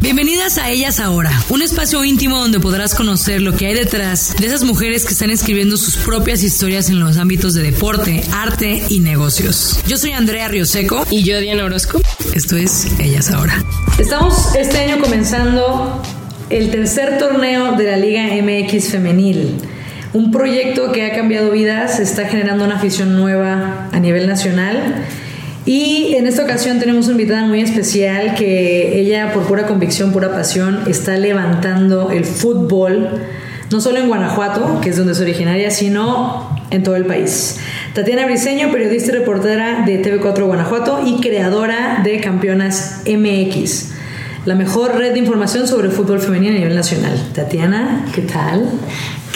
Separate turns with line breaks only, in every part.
Bienvenidas a Ellas Ahora, un espacio íntimo donde podrás conocer lo que hay detrás de esas mujeres que están escribiendo sus propias historias en los ámbitos de deporte, arte y negocios. Yo soy Andrea Rioseco
Y yo, Diana Orozco.
esto es Ellas Ahora.
Estamos este año comenzando el tercer torneo de la Liga MX Femenil. Un proyecto que ha cambiado vidas, está generando una afición nueva a nivel nacional. Y en esta ocasión tenemos una invitada muy especial que ella, por pura convicción, pura pasión, está levantando el fútbol, no solo en Guanajuato, que es donde es originaria, sino en todo el país. Tatiana Briseño, periodista y reportera de TV4 Guanajuato y creadora de Campeonas MX, la mejor red de información sobre fútbol femenino a nivel nacional. Tatiana, ¿qué tal?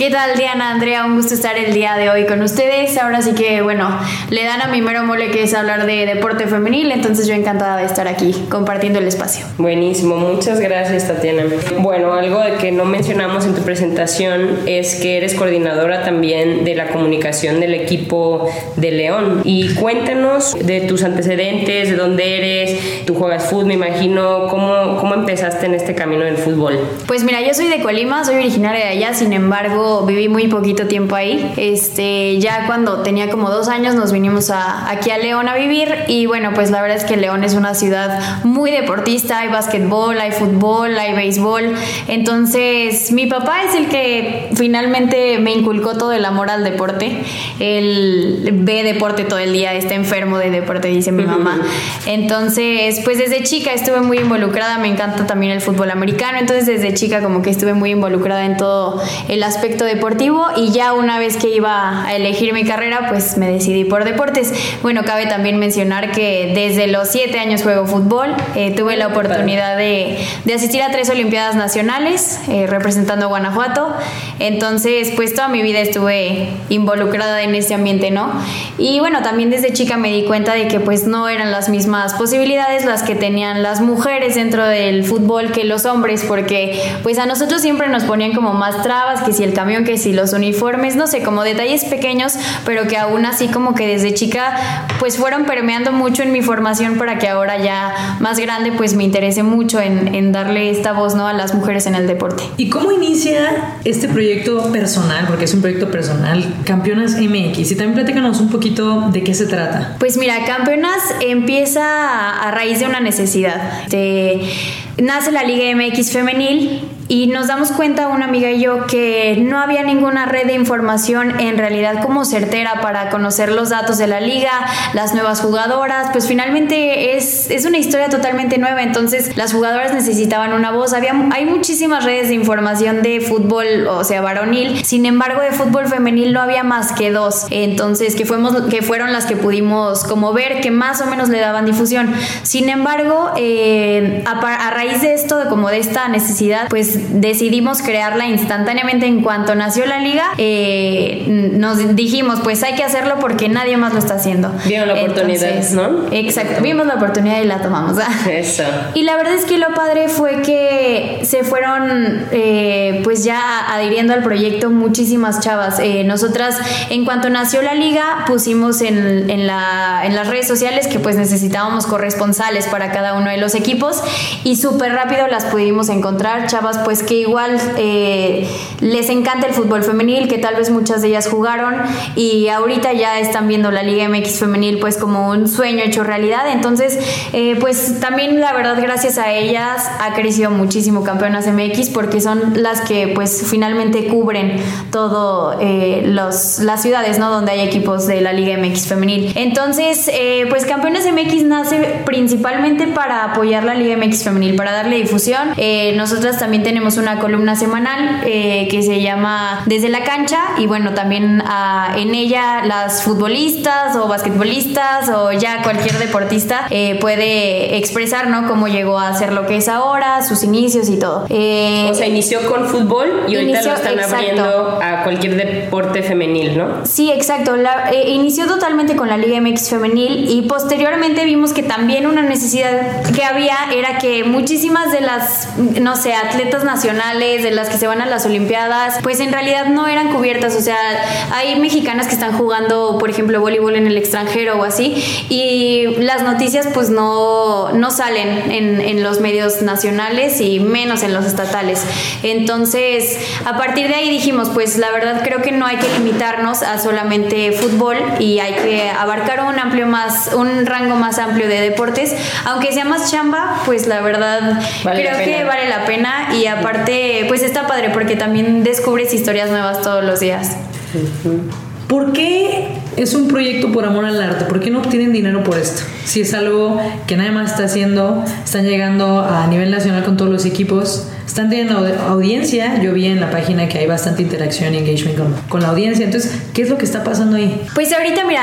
¿Qué tal, Diana, Andrea? Un gusto estar el día de hoy con ustedes. Ahora sí que, bueno, le dan a mi mero mole que es hablar de deporte femenil, entonces yo encantada de estar aquí compartiendo el espacio.
Buenísimo, muchas gracias Tatiana. Bueno, algo de que no mencionamos en tu presentación es que eres coordinadora también de la comunicación del equipo de León. Y cuéntanos de tus antecedentes, de dónde eres, tú juegas fútbol, me imagino, ¿cómo, cómo empezaste en este camino del fútbol?
Pues mira, yo soy de Colima, soy originaria de allá, sin embargo viví muy poquito tiempo ahí. Este, ya cuando tenía como dos años nos vinimos a, aquí a León a vivir y bueno, pues la verdad es que León es una ciudad muy deportista, hay básquetbol, hay fútbol, hay béisbol. Entonces mi papá es el que finalmente me inculcó todo el amor al deporte. Él ve deporte todo el día, está enfermo de deporte, dice mi mamá. Entonces, pues desde chica estuve muy involucrada, me encanta también el fútbol americano, entonces desde chica como que estuve muy involucrada en todo el aspecto deportivo y ya una vez que iba a elegir mi carrera, pues me decidí por deportes. Bueno, cabe también mencionar que desde los siete años juego fútbol, eh, tuve la oportunidad de, de, asistir a tres Olimpiadas Nacionales eh, representando a Guanajuato, entonces pues toda mi vida estuve involucrada en ese ambiente, ¿no? Y bueno, también desde chica me di cuenta de que pues no eran las mismas posibilidades las que tenían las mujeres dentro del fútbol que los hombres, porque pues a nosotros siempre nos ponían como más trabas, que si el camión, que si los uniformes, no sé, como detalles pequeños, pero que aún así como que desde chica pues fueron permeando mucho en mi formación para que ahora ya más grande pues me interese mucho en, en darle esta voz ¿no? a las mujeres en el deporte.
¿Y cómo inicia este proyecto personal? Porque es un proyecto personal, Campeonas MX. Y también platícanos un poquito de qué se trata.
Pues mira, Campeonas empieza a raíz de una necesidad. De, nace la Liga MX femenil y nos damos cuenta una amiga y yo que no había ninguna red de información en realidad como certera para conocer los datos de la liga, las nuevas jugadoras, pues finalmente es, es una historia totalmente nueva, entonces las jugadoras necesitaban una voz, había, hay muchísimas redes de información de fútbol, o sea, varonil, sin embargo de fútbol femenil no había más que dos, entonces que, fuimos, que fueron las que pudimos como ver que más o menos le daban difusión, sin embargo, eh, a, a raíz de esto, como de esta necesidad, pues decidimos crearla instantáneamente en cuanto nació la liga. Eh, nos dijimos, pues hay que hacerlo porque nadie más lo está haciendo.
Vieron la oportunidad, ¿no?
Exacto, vimos la oportunidad y la tomamos.
Eso.
Y la verdad es que lo padre fue que se fueron, eh, pues ya adhiriendo al proyecto muchísimas chavas. Eh, nosotras, en cuanto nació la liga, pusimos en, en, la, en las redes sociales que pues necesitábamos corresponsales para cada uno de los equipos y súper rápido las pudimos encontrar, chavas pues que igual eh, les encanta el fútbol femenil, que tal vez muchas de ellas jugaron y ahorita ya están viendo la Liga MX femenil pues como un sueño hecho realidad. Entonces, eh, pues también la verdad gracias a ellas ha crecido muchísimo Campeonas MX porque son las que pues finalmente cubren todo eh, los, las ciudades, ¿no? Donde hay equipos de la Liga MX femenil. Entonces, pues Campeonas MX nace principalmente para apoyar la Liga MX femenil, para darle difusión. nosotras también tenemos tenemos una columna semanal eh, que se llama Desde la cancha y bueno, también ah, en ella las futbolistas o basquetbolistas o ya cualquier deportista eh, puede expresar, ¿no? Cómo llegó a ser lo que es ahora, sus inicios y todo.
Eh, o sea, inició con fútbol y ahorita lo están abriendo a cualquier deporte femenil, ¿no?
Sí, exacto. La, inició totalmente con la Liga MX femenil y posteriormente vimos que también una necesidad que había era que muchísimas de las, no sé, atletas nacionales, de las que se van a las Olimpiadas, pues en realidad no eran cubiertas. O sea, hay mexicanas que están jugando, por ejemplo, voleibol en el extranjero o así, y las noticias pues no, no salen en, en los medios nacionales y menos en los estatales. Entonces, a partir de ahí dijimos, pues la verdad creo que no hay que limitarnos a solamente fútbol y hay que abarcar un amplio más, un rango más amplio de deportes, aunque sea más chamba, pues la verdad creo que vale la pena y aparte pues está padre porque también descubres historias nuevas todos los días.
¿Por qué es un proyecto por amor al arte? ¿Por qué no obtienen dinero por esto? Si es algo que nadie más está haciendo, están llegando a nivel nacional con todos los equipos, están teniendo audiencia. Yo vi en la página que hay bastante interacción y engagement con, la audiencia. Entonces, ¿qué es lo que está pasando ahí?
Pues ahorita, mira,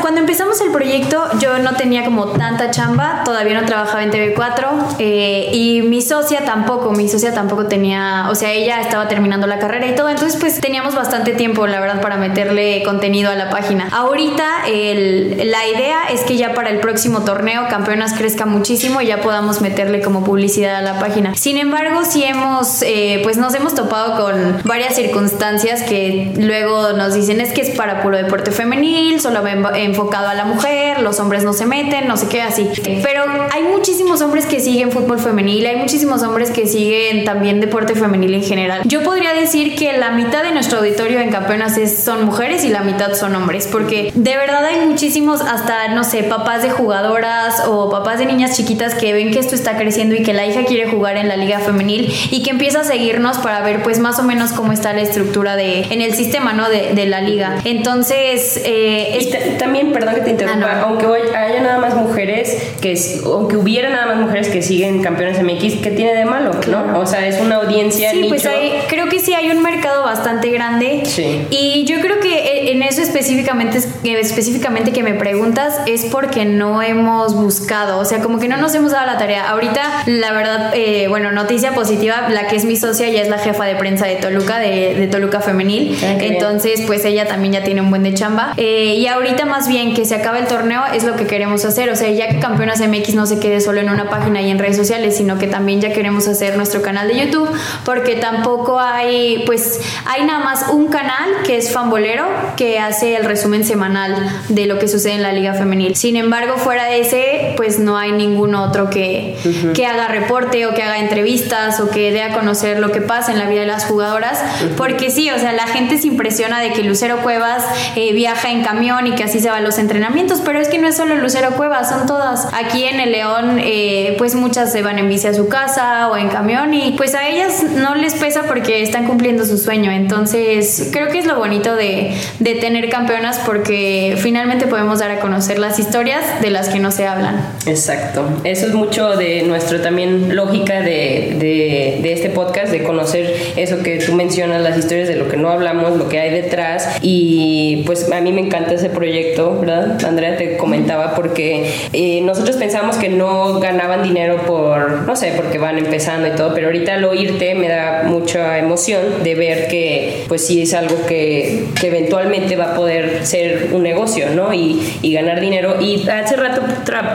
cuando empezamos el proyecto, yo no tenía como tanta chamba, todavía no trabajaba en TV4 eh, y mi socia tampoco, mi socia tampoco tenía, o sea, ella estaba terminando la carrera y todo. Entonces, pues teníamos bastante tiempo, la verdad, para meterle contenido a la página. Ahorita, la idea es que ya para el próximo torneo, Campeonas crezca muchísimo y ya podamos meterle como publicidad a la página. Sin embargo, si hemos, eh, pues nos hemos topado con varias circunstancias que luego nos dicen es que es para puro deporte femenil, solo enfocado a la mujer, los hombres no se meten, no sé qué, así. Pero hay muchísimos hombres que siguen fútbol femenil, hay muchísimos hombres que siguen también deporte femenil en general. Yo podría decir que la mitad de nuestro auditorio en Campeonas es, son mujeres y la mitad son hombres, porque de verdad hay muchísimos, hasta, no sé, papás de jugadoras o papás de niñas chiquitas que ven que esto está creciendo y que la hija quiere jugar en la liga femenil y que empieza a seguirnos para ver pues más o menos cómo está la estructura de en el sistema no de, de la liga. Entonces
eh, también perdón que te interrumpa ah, aunque haya nada más mujeres que aunque hubiera nada más mujeres que siguen campeones MX ¿qué tiene de malo no o sea es una audiencia
sí pues creo que sí hay un mercado bastante grande. Sí. y yo creo que en eso específicamente específicamente que me preguntas es porque no hemos buscado o sea como que no nos hemos dado la tarea ahorita la verdad eh, bueno noticia positiva la que es mi socia ya es la jefa de prensa de Toluca, de, Toluca Femenil. Ah, Entonces, pues ella también ya tiene un buen de chamba. Eh, y ahorita más bien que se acabe el torneo es lo que queremos hacer. O sea, ya que Campeonas MX no se quede solo en una página y en redes sociales, sino que también ya queremos hacer nuestro canal de YouTube, porque tampoco hay, pues, hay nada más un canal que es Fambolero, que hace el resumen semanal de lo que sucede en la Liga Femenil. Sin embargo, fuera de ese, pues no hay ningún otro que, que haga reporte o que haga entrevistas o que dé a conocer lo que pasa en la vida de las jugadoras, porque sí, o sea, la gente se impresiona de que Lucero Cuevas eh, viaja en camión y que así se va a los entrenamientos, pero es que no es solo Lucero Cuevas, son todas. Aquí en el León, eh, pues muchas se van en bici a su casa o en camión y pues a ellas no les pesa porque están cumpliendo su sueño, entonces creo que es lo bonito de, de tener campeonas porque finalmente podemos dar a conocer las historias de las que no se hablan.
Exacto, eso es mucho de nuestro también lógica de, de de, este podcast, de conocer eso que tú mencionas, las historias de lo que no hablamos, lo que hay detrás. Y pues a mí me encanta ese proyecto, ¿verdad? Andrea te comentaba porque eh, nosotros pensamos que no ganaban dinero por, no sé, porque van empezando y todo, pero ahorita al oírte me da mucha emoción de ver que pues sí es algo que, que eventualmente va a poder ser un negocio, ¿no? Y, y ganar dinero. Y hace rato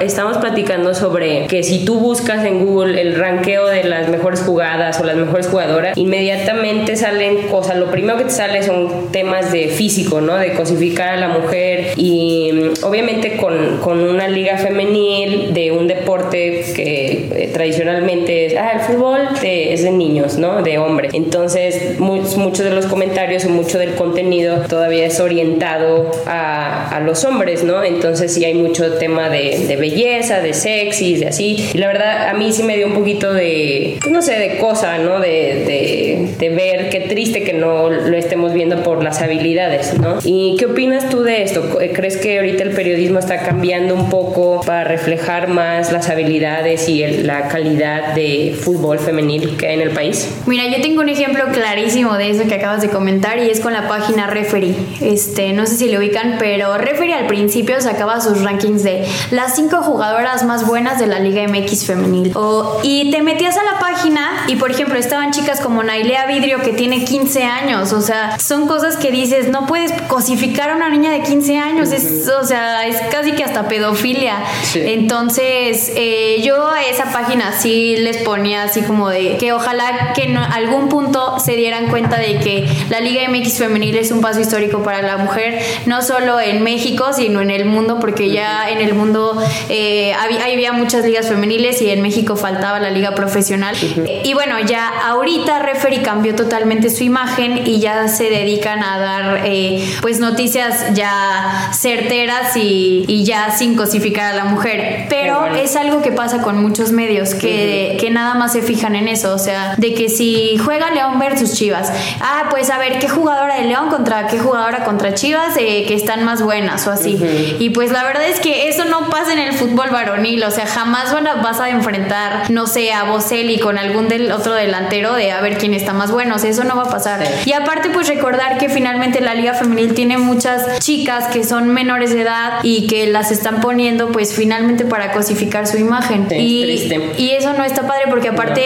estamos platicando sobre que si tú buscas en Google el ranqueo de las mejores jugadoras, o las mejores jugadoras, inmediatamente salen cosas, lo primero que te sale son temas de físico, ¿no? De cosificar a la mujer y mm, obviamente con, con una liga femenil de un deporte que eh, tradicionalmente es, ah, el fútbol es de niños, ¿no? De hombre. Entonces, muchos de los comentarios y mucho del contenido todavía es orientado a, a los hombres, ¿no? Entonces sí hay mucho tema de, de, belleza, de sexy, de así. Y la verdad a mí sí me dio un poquito de, pues, no sé, de cosa, ¿no? De, de, de ver qué triste que no lo estemos viendo por las habilidades, ¿no? ¿Y qué opinas tú de esto? ¿Crees que ahorita el periodismo está cambiando un poco para reflejar más las habilidades y la calidad de fútbol femenil que hay en el país?
Mira, yo tengo un ejemplo clarísimo de eso que acabas de comentar y es con la página Referee. Este, no sé si lo ubican, pero Referee al principio sacaba sus rankings de las cinco jugadoras más buenas de la Liga MX femenil. O, y te metías a la página y, por ejemplo, estaban chicas como Nailea Vidrio que tiene 15 años. O sea, son cosas que dices, no puedes cosificar a una niña de 15 años. Es, o sea, es casi que hasta pedofilia. Entonces, eh, yo a esa página sí les ponía así como de que ojalá que en algún punto se dieran cuenta de que la Liga MX femenil es un paso histórico para la mujer, no solo en México, sino en el mundo, porque ya en el mundo eh, había, había, muchas ligas femeniles y en México faltaba la liga profesional. Y bueno, ya ahorita Referee cambió totalmente su imagen y ya se dedican a dar eh, pues noticias ya certeras y, y, ya sin cosificar a la mujer. Pero es algo que pasa con muchos medios, que, que nada más se fijan en eso, o sea, de que si juega León versus Chivas, ah, pues a ver qué jugadora de León contra qué jugadora contra Chivas eh, que están más buenas o así. Y pues la verdad es que eso no pasa en el fútbol varonil, o sea, jamás vas a enfrentar, no sé, a Boselli con algún del otro delantero de a ver quién está más bueno, o sea, eso no va a pasar. Y aparte, pues recordar que finalmente la Liga Femenil tiene muchas chicas que son menores de edad y que las están poniendo, pues finalmente para cosificar su imagen. y, y, eso no está padre porque aparte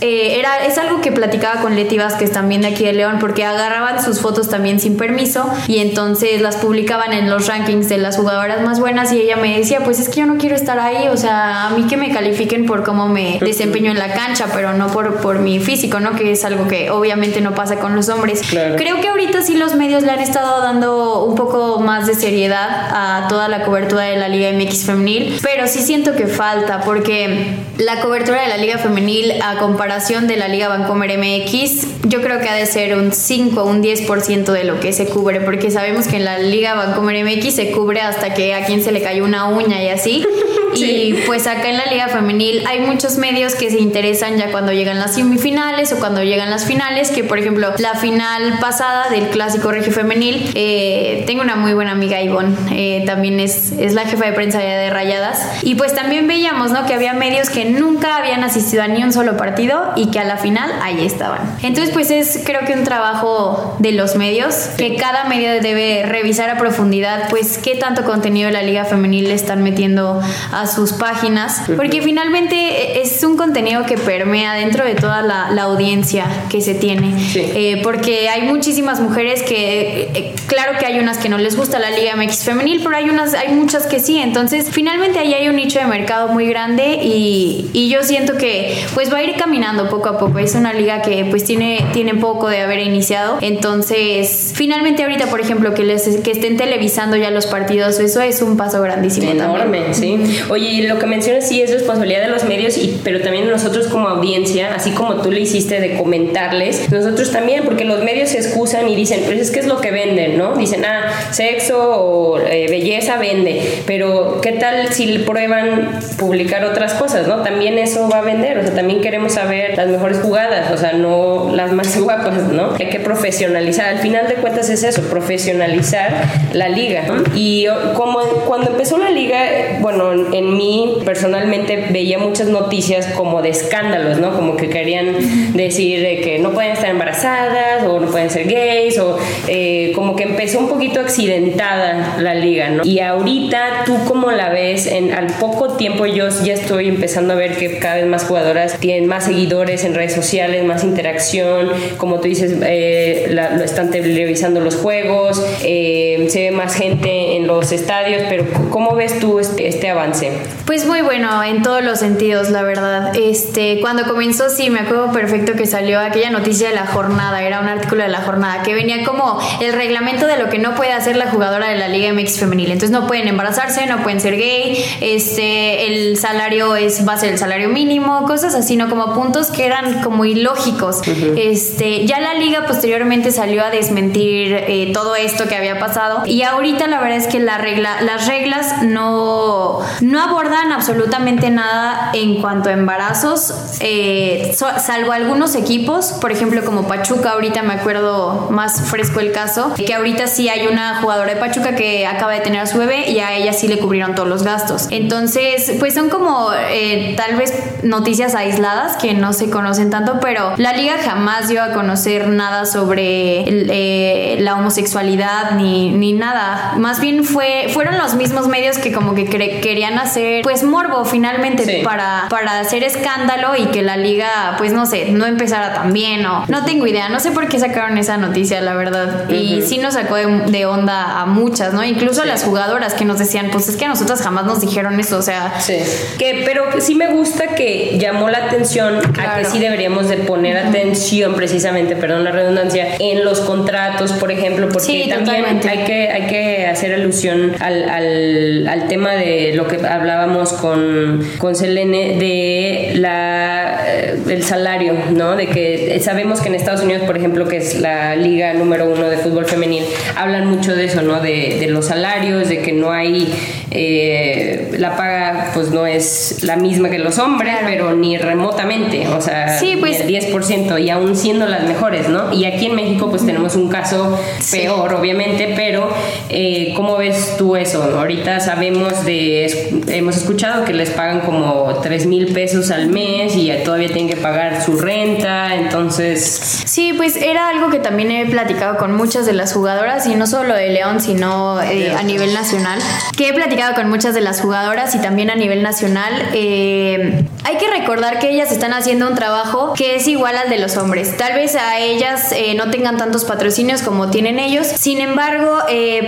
eh, era, es algo que platicaba con Leti Vázquez también de aquí de León, porque agarraban sus fotos también sin permiso y entonces las publicaban en los rankings de las jugadoras más buenas y ella me decía, pues es que yo no quiero estar ahí, o sea, a mí que me califiquen por cómo me desempeño en la cancha, pero no por, por mi físico, ¿no? Que es algo que obviamente no pasa con los hombres. Creo que ahorita sí los medios le han estado dando un poco más de seriedad a toda la cobertura de la Liga MX femenil, pero sí siento que falta porque la cobertura de la Liga femenil a comparación de la Liga Vancomer MX, yo creo que ha de ser un 5 un 10% de lo que se cubre, porque sabemos que en la Liga Vancomer MX se cubre hasta que a quien se le cayó una uña y así. Y pues acá en la Liga Femenil hay muchos medios que se interesan ya cuando llegan las semifinales o cuando llegan las finales, que por ejemplo la final pasada del Clásico Regio Femenil, eh, tengo una muy buena amiga Ivonne, eh, también es, es la jefa de prensa de Rayadas, y pues también veíamos ¿no? que había medios que nunca habían asistido a ni un solo partido y que a la final ahí estaban. Entonces pues es creo que un trabajo de los medios, que cada medio debe revisar a profundidad pues qué tanto contenido de la Liga Femenil le están metiendo a sus páginas, porque finalmente es un contenido que permea dentro de toda la, audiencia que se tiene, eh, porque hay muchísimas mujeres que, eh, claro que hay unas que no les gusta la Liga MX femenil, pero hay unas, hay muchas que sí, entonces finalmente ahí hay un nicho de mercado muy grande y, y yo siento que pues va a ir caminando poco a poco, es una liga que pues tiene, tiene poco de haber iniciado, entonces finalmente ahorita por ejemplo que, les, que estén televisando ya los partidos, eso es un paso grandísimo.
Enorme, sí. Oye, lo que mencionas sí es responsabilidad de los medios, y, pero también nosotros como audiencia, así como tú le hiciste de comentarles, nosotros también, porque los medios se excusan y dicen, pues es que es lo que venden, ¿no? Dicen, ah, sexo o eh, belleza vende, pero ¿qué tal si prueban publicar otras cosas, ¿no? También eso va a vender, o sea, también queremos saber las mejores jugadas, o sea, no las más guapas, ¿no? Hay que profesionalizar, al final de cuentas es eso, profesionalizar la liga. Y como cuando empezó la liga, bueno, en en mí personalmente veía muchas noticias como de escándalos, ¿no? Como que querían decir de que no pueden estar embarazadas o no pueden ser gays o eh, como que empezó un poquito accidentada la liga, ¿no? Y ahorita tú cómo la ves, en al poco tiempo yo ya estoy empezando a ver que cada vez más jugadoras tienen más seguidores en redes sociales, más interacción, como tú dices, eh, lo están televisando los juegos, eh, se ve más gente en los estadios, pero ¿cómo ves tú este, este avance?
Pues muy bueno en todos los sentidos, la verdad. Este, cuando comenzó sí me acuerdo perfecto que salió aquella noticia de la jornada, era un artículo de la jornada que venía como el reglamento de lo que no puede hacer la jugadora de la Liga MX femenil. Entonces no pueden embarazarse, no pueden ser gay, este, el salario es va a ser el salario mínimo, cosas así, no como puntos que eran como ilógicos. Este, ya la liga posteriormente salió a desmentir eh, todo esto que había pasado y ahorita la verdad es que la regla, las reglas no, no abordan absolutamente nada en cuanto a embarazos, eh, salvo algunos equipos, por ejemplo como Pachuca, ahorita me acuerdo más fresco el caso, que ahorita sí hay una jugadora de Pachuca que acaba de tener a su bebé y a ella sí le cubrieron todos los gastos. Entonces, pues son como eh, tal vez noticias aisladas que no se conocen tanto, pero la liga jamás dio a conocer nada sobre eh, la homosexualidad ni, ni nada. Más bien fue, fueron los mismos medios que como que querían hacer pues morbo finalmente para, para hacer escándalo y que la liga pues no sé, no empezara tan bien o no tengo idea, no sé por qué sacaron esa noticia la verdad. Y sí nos sacó de, onda a muchas, ¿no? Incluso a las jugadoras que nos decían pues es que a nosotras jamás nos dijeron eso, o sea...
Sí, que, pero sí me gusta que llamó la atención a que sí deberíamos de poner atención precisamente, perdón la redundancia, en los contratos, por ejemplo, porque también hay que, hay que hacer alusión al, al, al tema de lo que hablábamos con, con Selene de la eh, el salario, ¿no? De que sabemos que en Estados Unidos, por ejemplo, que es la liga número uno de fútbol femenil, hablan mucho de eso, ¿no? De, de los salarios, de que no hay eh, la paga, pues no es la misma que los hombres, pero ni remotamente, o sea, sí, pues, el 10% y aún siendo las mejores, ¿no? Y aquí en México, pues tenemos un caso peor, obviamente, pero eh, ¿cómo ves tú eso? Ahorita sabemos de, hemos escuchado que les pagan como 3 mil pesos al mes y todavía tienen que pagar su renta, entonces...
Sí, pues era algo que también he platicado con muchas de las jugadoras y no solo de León, sino eh, a nivel nacional, que he platicado con muchas de las jugadoras y también a nivel nacional. Eh, hay que recordar que ellas están haciendo un trabajo que es igual al de los hombres. Tal vez a ellas eh, no tengan tantos patrocinios como tienen ellos. Sin embargo,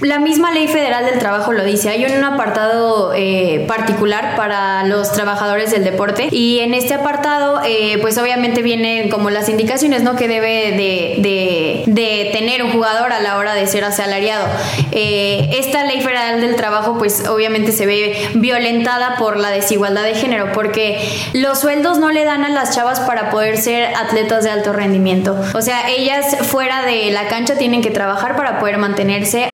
la misma ley federal del trabajo lo dice. Hay un apartado particular para los trabajadores del deporte y en este apartado pues obviamente vienen como las indicaciones ¿no? que debe de, de, tener un jugador a la hora de ser asalariado. esta ley federal del trabajo pues obviamente se ve violentada por la desigualdad de género, porque los sueldos no le dan a las chavas para poder ser atletas de alto rendimiento. O sea, ellas fuera de la cancha tienen que trabajar para poder mantenerse.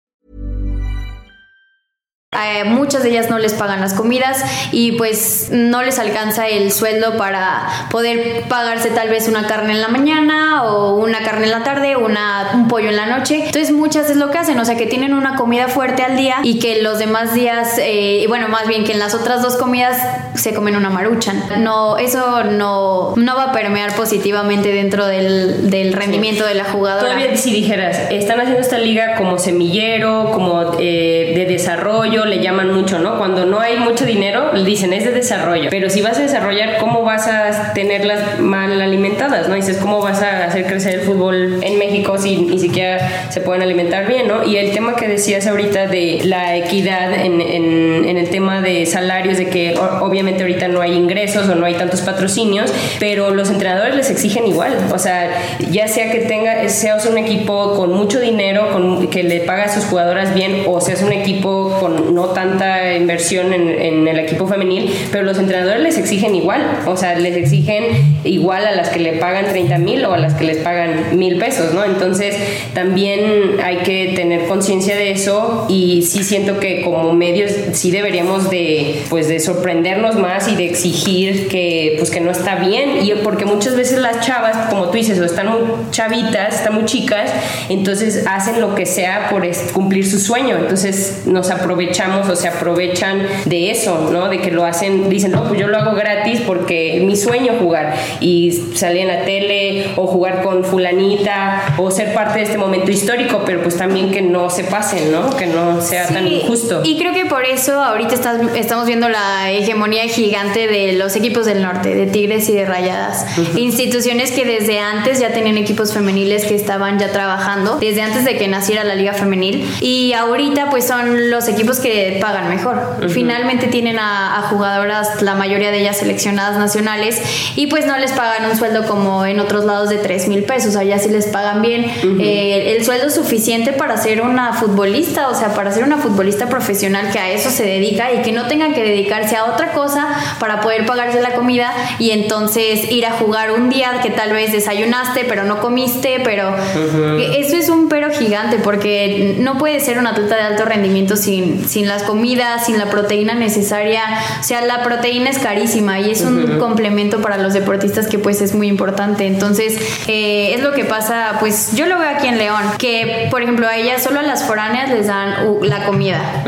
A muchas de ellas no les pagan las comidas y pues no les alcanza el sueldo para poder pagarse tal vez una carne en la mañana o una carne en la tarde una, un pollo en la noche. Entonces muchas es lo que hacen, o sea que tienen una comida fuerte al día y que los demás días, eh, bueno, más bien que en las otras dos comidas se comen una maruchan. No, eso no, no va a permear positivamente dentro del, del rendimiento de la jugadora.
Todavía si dijeras, están haciendo esta liga como semillero, como eh, de desarrollo, le llaman mucho, ¿no? Cuando no hay mucho dinero, le dicen es de desarrollo. Pero si vas a desarrollar, ¿cómo vas a tenerlas mal alimentadas, ¿no? Dices, ¿cómo vas a hacer crecer el fútbol en México si ni siquiera se pueden alimentar bien, ¿no? Y el tema que decías ahorita de la equidad en, en, el tema de salarios, de que obviamente ahorita no hay ingresos o no hay tantos patrocinios, pero los entrenadores les exigen igual. O sea, ya sea que tenga, seas un equipo con mucho dinero, con, que le paga a sus jugadoras bien, o seas un equipo con no tanta inversión en, el equipo femenil, pero los entrenadores les exigen igual, o sea, les exigen igual a las que le pagan 30 mil o a las que les pagan mil pesos, ¿no? Entonces también hay que tener conciencia de eso y sí siento que como medios sí deberíamos de, pues, de sorprendernos más y de exigir que, pues, que no está bien, y porque muchas veces las chavas, como tú dices, o están muy chavitas, están muy chicas, entonces hacen lo que sea por cumplir su sueño, entonces nos aprovechamos aprovechamos o se aprovechan de eso, ¿no? De que lo hacen, dicen, no, pues yo lo hago gratis porque mi sueño jugar y salir en la tele o jugar con fulanita o ser parte de este momento histórico, pero pues también que no se pasen, ¿no? Que no sea tan injusto.
Y creo que por eso ahorita estamos viendo la hegemonía gigante de los equipos del norte, de Tigres y de Rayadas. Instituciones que desde antes ya tenían equipos femeniles que estaban ya trabajando, desde antes de que naciera la liga femenil. Y ahorita pues son los equipos que pagan mejor. Finalmente tienen a, jugadoras, la mayoría de ellas seleccionadas nacionales, y pues no les pagan un sueldo como en otros lados de 3 mil pesos. Allá sí les pagan bien eh, el sueldo suficiente para ser una futbolista, o sea, para ser una futbolista profesional que a eso se dedica y que no tengan que dedicarse a otra cosa para poder pagarse la comida y entonces ir a jugar un día que tal vez desayunaste pero no comiste, pero eso es un pero gigante porque no puede ser un atleta de alto rendimiento sin, sin las comidas, sin la proteína necesaria. O sea, la proteína es carísima y es un complemento para los deportistas que pues es muy importante. Entonces, eh, es lo que pasa, pues yo lo veo aquí en León, que por ejemplo a ellas solo a las foráneas les dan uh, la comida.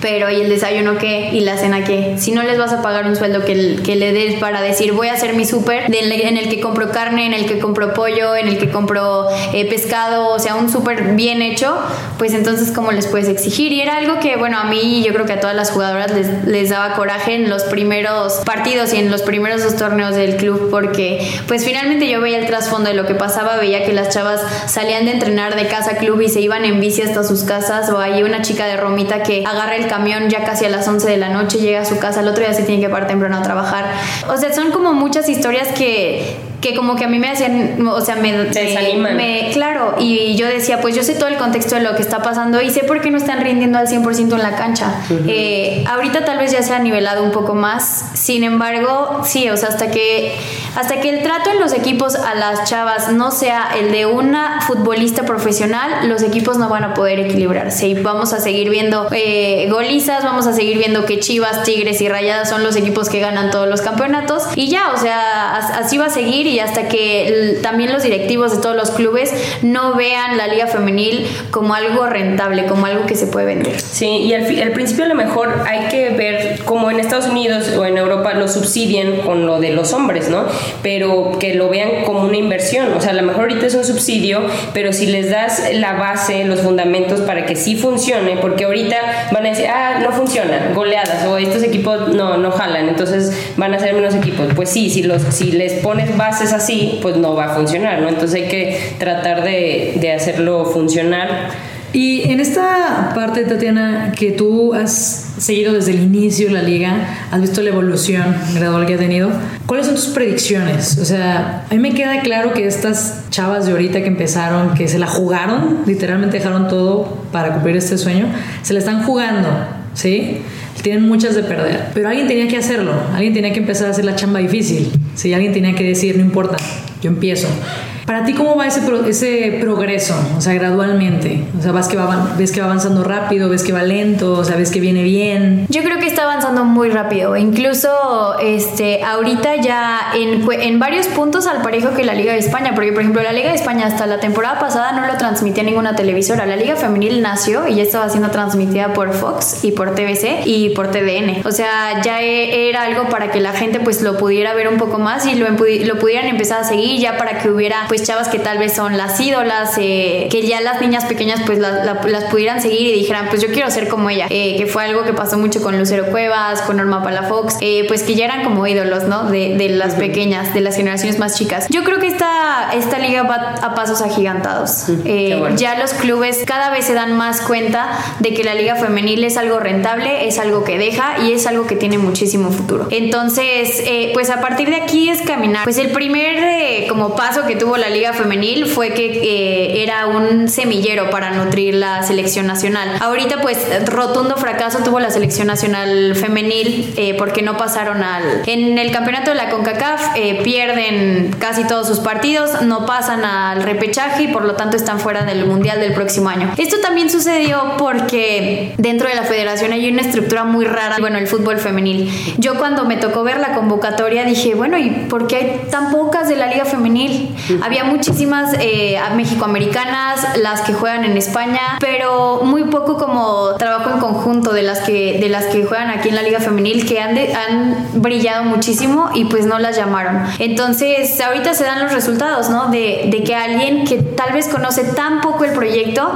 Pero ¿y el desayuno qué? ¿Y la cena qué? Si no les vas a pagar un sueldo que, que le des para decir voy a hacer mi súper en el que compro carne, en el que compro pollo, en el que compro eh, pescado, o sea, un súper bien hecho, pues entonces ¿cómo les puedes exigir? Y era algo que, bueno, a mí yo creo que a todas las jugadoras les, les daba coraje en los primeros partidos y en los primeros dos torneos del club porque pues finalmente yo veía el trasfondo de lo que pasaba, veía que las chavas salían de entrenar de casa a club y se iban en bici hasta sus casas o hay una chica de Romita que agarra el camión ya casi a las 11 de la noche, llega a su casa, el otro día se tiene que parar temprano a trabajar. O sea, son como muchas historias que que como que a mí me hacían, o sea, me, me, claro, y yo decía, pues yo sé todo el contexto de lo que está pasando y sé por qué no están rindiendo al 100% en la cancha. Eh, ahorita tal vez ya se ha nivelado un poco más, sin embargo, sí, o sea, hasta que, hasta que el trato en los equipos a las chavas no sea el de una futbolista profesional, los equipos no van a poder equilibrarse y vamos a seguir viendo eh, golizas, vamos a seguir viendo que Chivas, Tigres y Rayadas son los equipos que ganan todos los campeonatos y ya, o sea, así va a seguir y hasta que también los directivos de todos los clubes no vean la liga femenil como algo rentable, como algo que se puede vender.
Sí, y al, al principio a lo mejor hay que ver como en Estados Unidos o en Europa lo subsidien con lo de los hombres, ¿no? Pero que lo vean como una inversión, o sea, a lo mejor ahorita es un subsidio, pero si les das la base, los fundamentos para que sí funcione, porque ahorita van a decir, ah, no funciona, goleadas, o estos equipos no, no jalan, entonces van a ser menos equipos. Pues sí, si, los, si les pones base es así, pues no va a funcionar, ¿no? Entonces hay que tratar de, de hacerlo funcionar.
Y en esta parte, Tatiana, que tú has seguido desde el inicio la liga, has visto la evolución gradual que ha tenido, ¿cuáles son tus predicciones? O sea, a mí me queda claro que estas chavas de ahorita que empezaron, que se la jugaron, literalmente dejaron todo para cumplir este sueño, se la están jugando, ¿sí? Tienen muchas de perder. Pero alguien tenía que hacerlo, alguien tenía que empezar a hacer la chamba difícil. Si alguien tenía que decir, no importa, yo empiezo. Para ti, ¿cómo va ese, ese progreso? O sea, gradualmente. O sea, ¿ves que, va, ¿ves que va avanzando rápido? ¿Ves que va lento? O sea, ¿ves que viene bien?
Yo creo que está avanzando muy rápido. Incluso este, ahorita ya en, en varios puntos al parejo que la Liga de España. Porque, por ejemplo, la Liga de España hasta la temporada pasada no lo transmitía ninguna televisora. La Liga Femenil nació y ya estaba siendo transmitida por Fox y por TBC y por TDN. O sea, ya e, era algo para que la gente pues lo pudiera ver un poco más y lo, lo pudieran empezar a seguir ya para que hubiera pues chavas que tal vez son las ídolas, eh, que ya las niñas pequeñas pues las pudieran seguir y dijeran, pues yo quiero ser como ella, eh, que fue algo que pasó mucho con Lucero Cuevas, con Norma Palafox, eh, pues que ya eran como ídolos, ¿no? De, de las pequeñas, de las generaciones más chicas. Yo creo que esta, esta liga va a pasos agigantados. Ya los clubes cada vez se dan más cuenta de que la liga femenil es algo rentable, es algo que deja y es algo que tiene muchísimo futuro. Entonces, pues a partir de aquí es caminar. Pues el primer como paso que tuvo la liga femenil fue que eh, era un semillero para nutrir la selección nacional. Ahorita pues rotundo fracaso tuvo la selección nacional femenil eh, porque no pasaron al... En el campeonato de la CONCACAF eh, pierden casi todos sus partidos, no pasan al repechaje y por lo tanto están fuera del Mundial del próximo año. Esto también sucedió porque dentro de la federación hay una estructura muy rara, bueno, el fútbol femenil. Yo cuando me tocó ver la convocatoria dije, bueno, ¿y por qué hay tan pocas de la liga femenil? Había había muchísimas eh, mexicoamericanas, las que juegan en España, pero muy poco como trabajo en conjunto de las que, de las que juegan aquí en la Liga Femenil, que han, han brillado muchísimo y pues no las llamaron. Entonces, ahorita se dan los resultados, ¿no? De, de que alguien que tal vez conoce tan poco el proyecto,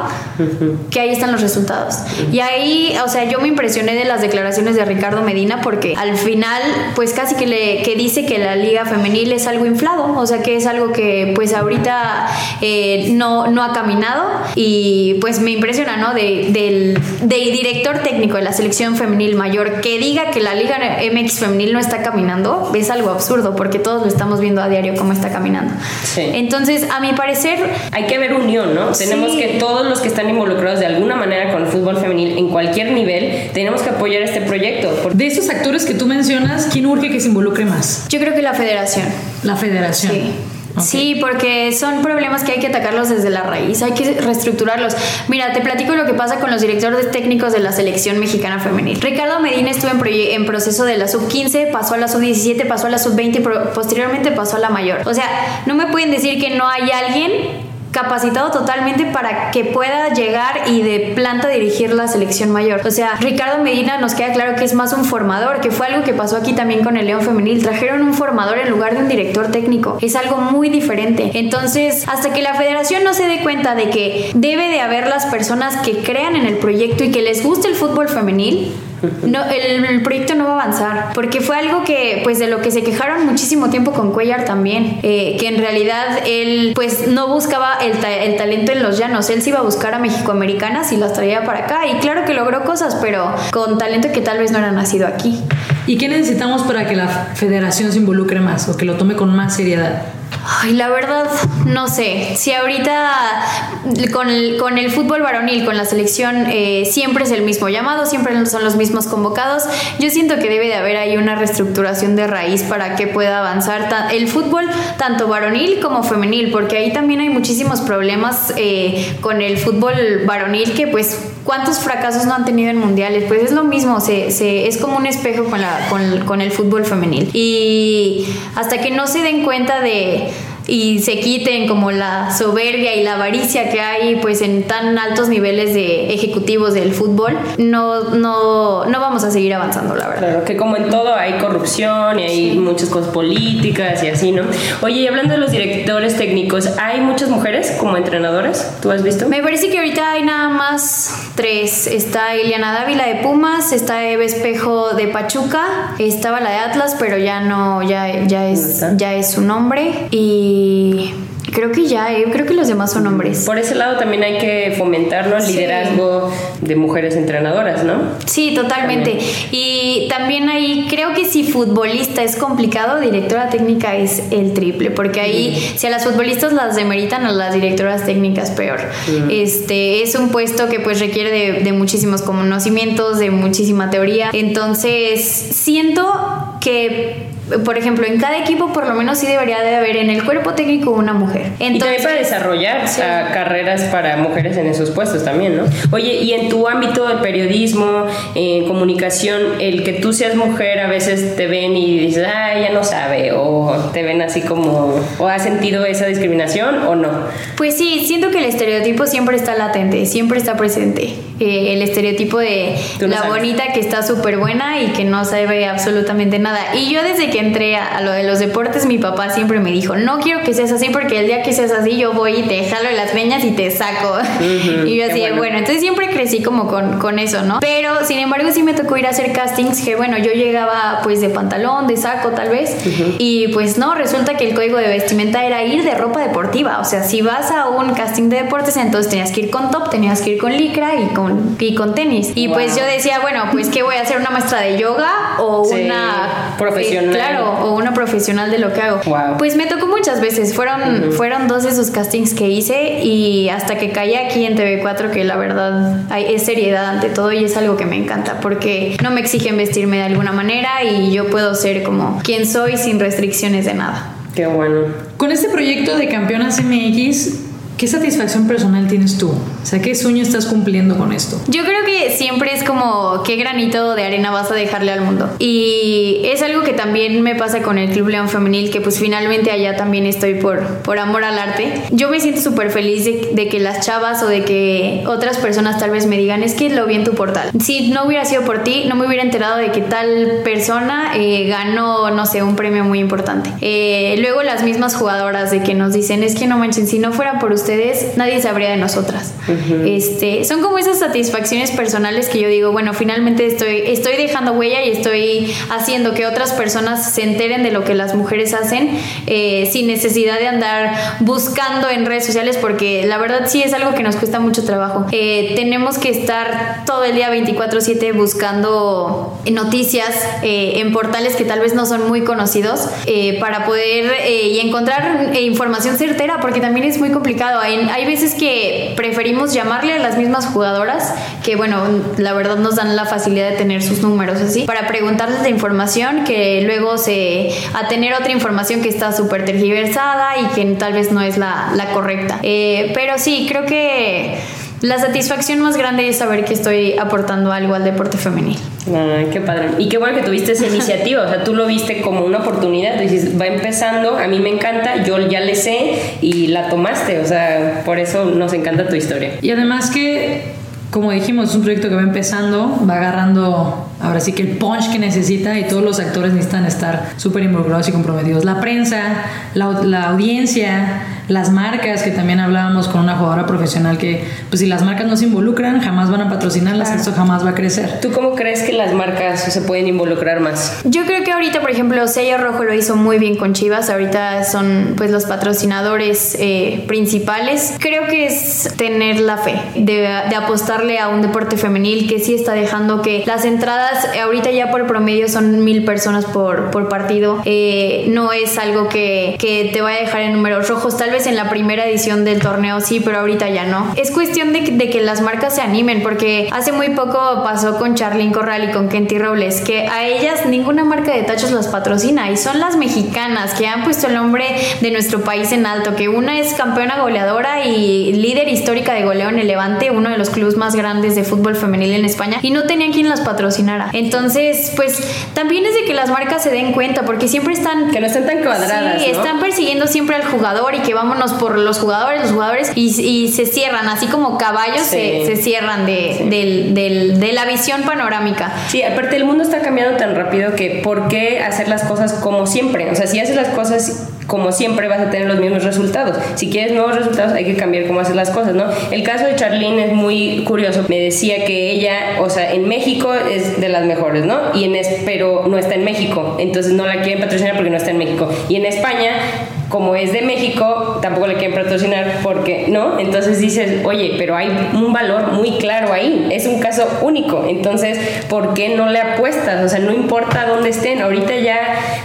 que ahí están los resultados. Y ahí, o sea, yo me impresioné de las declaraciones de Ricardo Medina porque al final, pues casi que le que dice que la Liga Femenil es algo inflado, o sea, que es algo que pues ahorita eh, no, no ha caminado y pues me impresiona, ¿no? De, del, del director técnico de la selección femenil mayor que diga que la Liga MX femenil no está caminando, es algo absurdo porque todos lo estamos viendo a diario cómo está caminando. Entonces, a mi parecer...
Hay que haber unión, ¿no? Tenemos que todos los que están involucrados de alguna manera con el fútbol femenil en cualquier nivel, tenemos que apoyar este proyecto.
De esos actores que tú mencionas, ¿quién urge que se involucre más?
Yo creo que la federación.
La federación.
Sí. Sí, porque son problemas que hay que atacarlos desde la raíz, hay que reestructurarlos. Mira, te platico lo que pasa con los directores técnicos de la selección mexicana femenil. Ricardo Medina estuvo en, en proceso de la sub-15, pasó a la sub-17, pasó a la sub-20 y posteriormente pasó a la mayor. O sea, no me pueden decir que no hay alguien capacitado totalmente para que pueda llegar y de planta dirigir la selección mayor. O sea, Ricardo Medina nos queda claro que es más un formador, que fue algo que pasó aquí también con el León Femenil. Trajeron un formador en lugar de un director técnico. Es algo muy diferente. Entonces, hasta que la federación no se dé cuenta de que debe de haber las personas que crean en el proyecto y que les guste el fútbol femenil, no, el, proyecto no va a avanzar, porque fue algo que, pues, de lo que se quejaron muchísimo tiempo con Cuellar también, eh, que en realidad él, pues, no buscaba el, talento en los llanos, él se iba a buscar a mexicoamericanas y las traía para acá, y claro que logró cosas, pero con talento que tal vez no era nacido aquí.
¿Y qué necesitamos para que la federación se involucre más o que lo tome con más seriedad?
Ay, la verdad, no sé. Si ahorita con el, con el fútbol varonil, con la selección, eh, siempre es el mismo llamado, siempre son los mismos convocados, yo siento que debe de haber ahí una reestructuración de raíz para que pueda avanzar el fútbol, tanto varonil como femenil, porque ahí también hay muchísimos problemas eh, con el fútbol varonil que pues cuántos fracasos no han tenido en mundiales, pues es lo mismo, se, se, es como un espejo con, la, con, con el fútbol femenil. Y hasta que no se den cuenta de y se quiten como la soberbia y la avaricia que hay pues en tan altos niveles de ejecutivos del fútbol, no, no, no vamos a seguir avanzando, la verdad.
Claro, que como en todo hay corrupción y hay muchas cosas políticas y así, ¿no? Oye, y hablando de los directores técnicos, ¿hay muchas mujeres como entrenadoras? ¿Tú has visto?
Me parece que ahorita hay nada más tres. Está Eliana Dávila de Pumas, está Eve Espejo de Pachuca, estaba la de Atlas, pero ya no, ya, ya, es, ya es su nombre. Y creo que ya, eh, creo que los demás son hombres.
Por ese lado también hay que fomentar el liderazgo de mujeres entrenadoras, ¿no?
Sí, totalmente. Y también ahí creo que si futbolista es complicado, directora técnica es el triple, porque ahí si a las futbolistas las demeritan, a las directoras técnicas peor. Este es un puesto que pues requiere de, de muchísimos conocimientos, de muchísima teoría. Entonces, siento que por ejemplo, en cada equipo por lo menos sí debería de haber en el cuerpo técnico una mujer.
Entonces, y también para desarrollar carreras para mujeres en esos puestos también, ¿no? Oye, y en tu ámbito de periodismo, en comunicación, el que tú seas mujer a veces te ven y dices, ah, ella no sabe, o te ven así como, o has sentido esa discriminación o no.
Pues sí, siento que el estereotipo siempre está latente, siempre está presente. Eh, el estereotipo de la bonita que está súper buena y que no sabe absolutamente nada. Y yo desde que entré a, lo de los deportes, mi papá siempre me dijo, no quiero que seas así porque el día que seas así yo voy y te jalo de las veñas y te saco. y yo así, bueno. entonces siempre crecí como con, con, eso, ¿no? Pero sin embargo sí me tocó ir a hacer castings que bueno, yo llegaba pues de pantalón, de saco tal vez. Y pues no, resulta que el código de vestimenta era ir de ropa deportiva. O sea, si vas a un casting de deportes, entonces tenías que ir con top, tenías que ir con licra y con, y con tenis. Y pues yo decía, bueno, pues que voy a hacer una maestra de yoga o una
profesional
claro, o una profesional de lo que hago. Pues me tocó muchas veces, fueron, fueron dos de esos castings que hice y hasta que caí aquí en TV4 que la verdad hay, es seriedad ante todo y es algo que me encanta porque no me exigen vestirme de alguna manera y yo puedo ser como quien soy sin restricciones de nada.
Qué bueno.
Con este proyecto de Campeonas MX, ¿Qué satisfacción personal tienes tú? O sea, ¿qué sueño estás cumpliendo con esto?
Yo creo que siempre es como qué granito de arena vas a dejarle al mundo. Y es algo que también me pasa con el Club León Femenil, que pues finalmente allá también estoy por, por amor al arte. Yo me siento súper feliz de, que las chavas o de que otras personas tal vez me digan, es que lo vi en tu portal. Si no hubiera sido por ti, no me hubiera enterado de que tal persona eh, ganó, no sé, un premio muy importante. Eh, luego las mismas jugadoras de que nos dicen, es que no manchen, si no fuera por ustedes, nadie sabría de nosotras. este, son como esas satisfacciones personales que yo digo, bueno, finalmente estoy, estoy dejando huella y estoy haciendo que otras personas se enteren de lo que las mujeres hacen eh, sin necesidad de andar buscando en redes sociales porque la verdad sí es algo que nos cuesta mucho trabajo. Eh, tenemos que estar todo el día 24/7 buscando noticias eh, en portales que tal vez no son muy conocidos para poder y encontrar información certera porque también es muy complicado. Hay, veces que preferimos llamarle a las mismas jugadoras que bueno, la verdad nos dan la facilidad de tener sus números así para preguntarles la información que luego se a tener otra información que está súper tergiversada y que tal vez no es la, la correcta. Eh, pero sí, creo que la satisfacción más grande es saber que estoy aportando algo al deporte femenil.
Ay, qué padre. Y qué bueno que tuviste esa iniciativa, o sea, tú lo viste como una oportunidad, dices, va empezando, a mí me encanta, yo ya le sé y la tomaste, o sea, por eso nos encanta tu historia.
Y además que como dijimos, es un proyecto que va empezando, va agarrando ahora sí que el punch que necesita y todos los actores necesitan estar súper involucrados y comprometidos. La prensa, la, la, audiencia, las marcas, que también hablábamos con una jugadora profesional que, pues si las marcas no se involucran, jamás van a patrocinarlas, esto jamás va a crecer.
¿Tú cómo crees que las marcas se pueden involucrar más?
Yo creo que ahorita, por ejemplo, Sello Rojo lo hizo muy bien con Chivas, ahorita son pues los patrocinadores eh, principales. Creo que es tener la fe de, de apostarle a un deporte femenil que sí está dejando que las entradas ahorita ya por promedio son mil personas por, por partido. Eh, no es algo que, que, te vaya a dejar en números rojos. Tal vez en la primera edición del torneo sí, pero ahorita ya no. Es cuestión de, de que las marcas se animen, porque hace muy poco pasó con Charlene Corral y con Kenty Robles, que a ellas ninguna marca de tachos las patrocina y son las mexicanas que han puesto el nombre de nuestro país en alto, que una es campeona goleadora y líder histórica de goleo en el Levante, uno de los clubes más grandes de fútbol femenil en España, y no tenían quien las patrocinara. Entonces, pues también es de que las marcas se den cuenta, porque siempre están...
Que no estén tan cuadradas.
Sí, están persiguiendo siempre al jugador y que vámonos por los jugadores, los jugadores, y, se cierran, así como caballos se, cierran de, de la visión panorámica.
Sí, aparte el mundo está cambiando tan rápido que ¿por qué hacer las cosas como siempre? O sea, si haces las cosas como siempre vas a tener los mismos resultados. Si quieres nuevos resultados hay que cambiar cómo hacer las cosas, ¿no? El caso de Charlene es muy curioso. Me decía que ella, o sea, en México es de las mejores, ¿no? Y en pero no está en México, entonces no la quieren patrocinar porque no está en México. Y en España como es de México, tampoco le quieren patrocinar porque, ¿no? Entonces dices, oye, pero hay un valor muy claro ahí, es un caso único, entonces, ¿por qué no le apuestas? O sea, no importa dónde estén, ahorita ya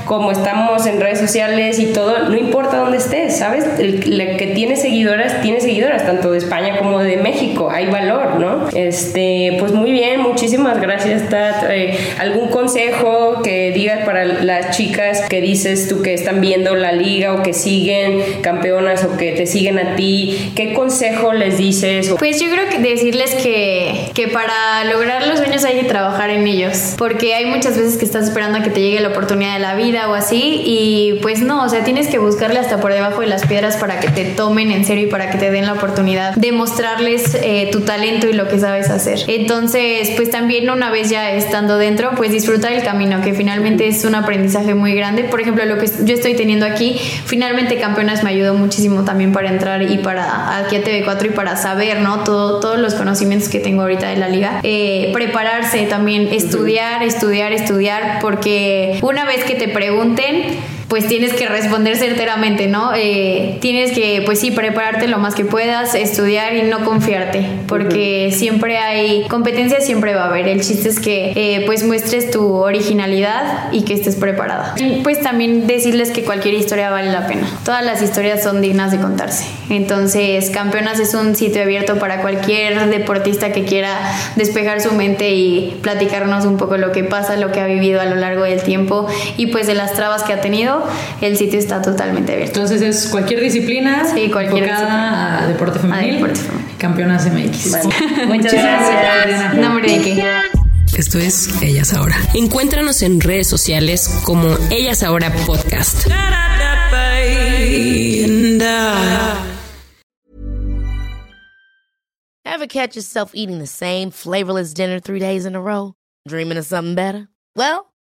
como estamos en redes sociales y todo, no importa dónde estés, ¿sabes? El, que tiene seguidoras, tiene seguidoras, tanto de España como de México, hay valor, ¿no? Este, pues muy bien, muchísimas gracias, Tat. Eh, ¿Algún consejo que digas para las chicas que dices tú que están viendo la liga o que siguen campeonas o que te siguen a ti? ¿Qué consejo les dices?
Pues yo creo que decirles que, que para lograr los sueños hay que trabajar en ellos, porque hay muchas veces que estás esperando a que te llegue la oportunidad de la vida o así y pues no, o sea, tienes que buscarle hasta por debajo de las piedras para que te tomen en serio y para que te den la oportunidad de mostrarles eh, tu talento y lo que sabes hacer. Entonces, pues también una vez ya estando dentro, pues disfrutar el camino, que finalmente es un aprendizaje muy grande. Por ejemplo, lo que yo estoy teniendo aquí, finalmente Campeonas me ayudó muchísimo también para entrar y para aquí a TV4 y para saber, ¿no? Todo, todos los conocimientos que tengo ahorita de la liga. Eh, prepararse también, estudiar, estudiar, estudiar, porque una vez que te pregunten, pues tienes que responder certeramente, ¿no? Eh, tienes que, pues sí, prepararte lo más que puedas, estudiar y no confiarte, porque siempre hay competencia, siempre va a haber. El chiste es que, eh, pues muestres tu originalidad y que estés preparada. pues también decirles que cualquier historia vale la pena. Todas las historias son dignas de contarse. Entonces, Campeonas es un sitio abierto para cualquier deportista que quiera despejar su mente y platicarnos un poco lo que pasa, lo que ha vivido a lo largo del tiempo y pues de las trabas que ha tenido el sitio está totalmente abierto.
Entonces es cualquier disciplina
Sí, cualquier
enfocada a deporte femenil.
A deporte femenil.
Campeonas MX.
Vale. Muchas gracias.
Adriana.
No, hombre, ¿de qué?
Esto es Ellas Ahora.
Encuéntranos en redes sociales como Ellas Ahora Podcast.
Ever catch yourself eating the same flavorless dinner three days in a row? Dreaming of something better? Well,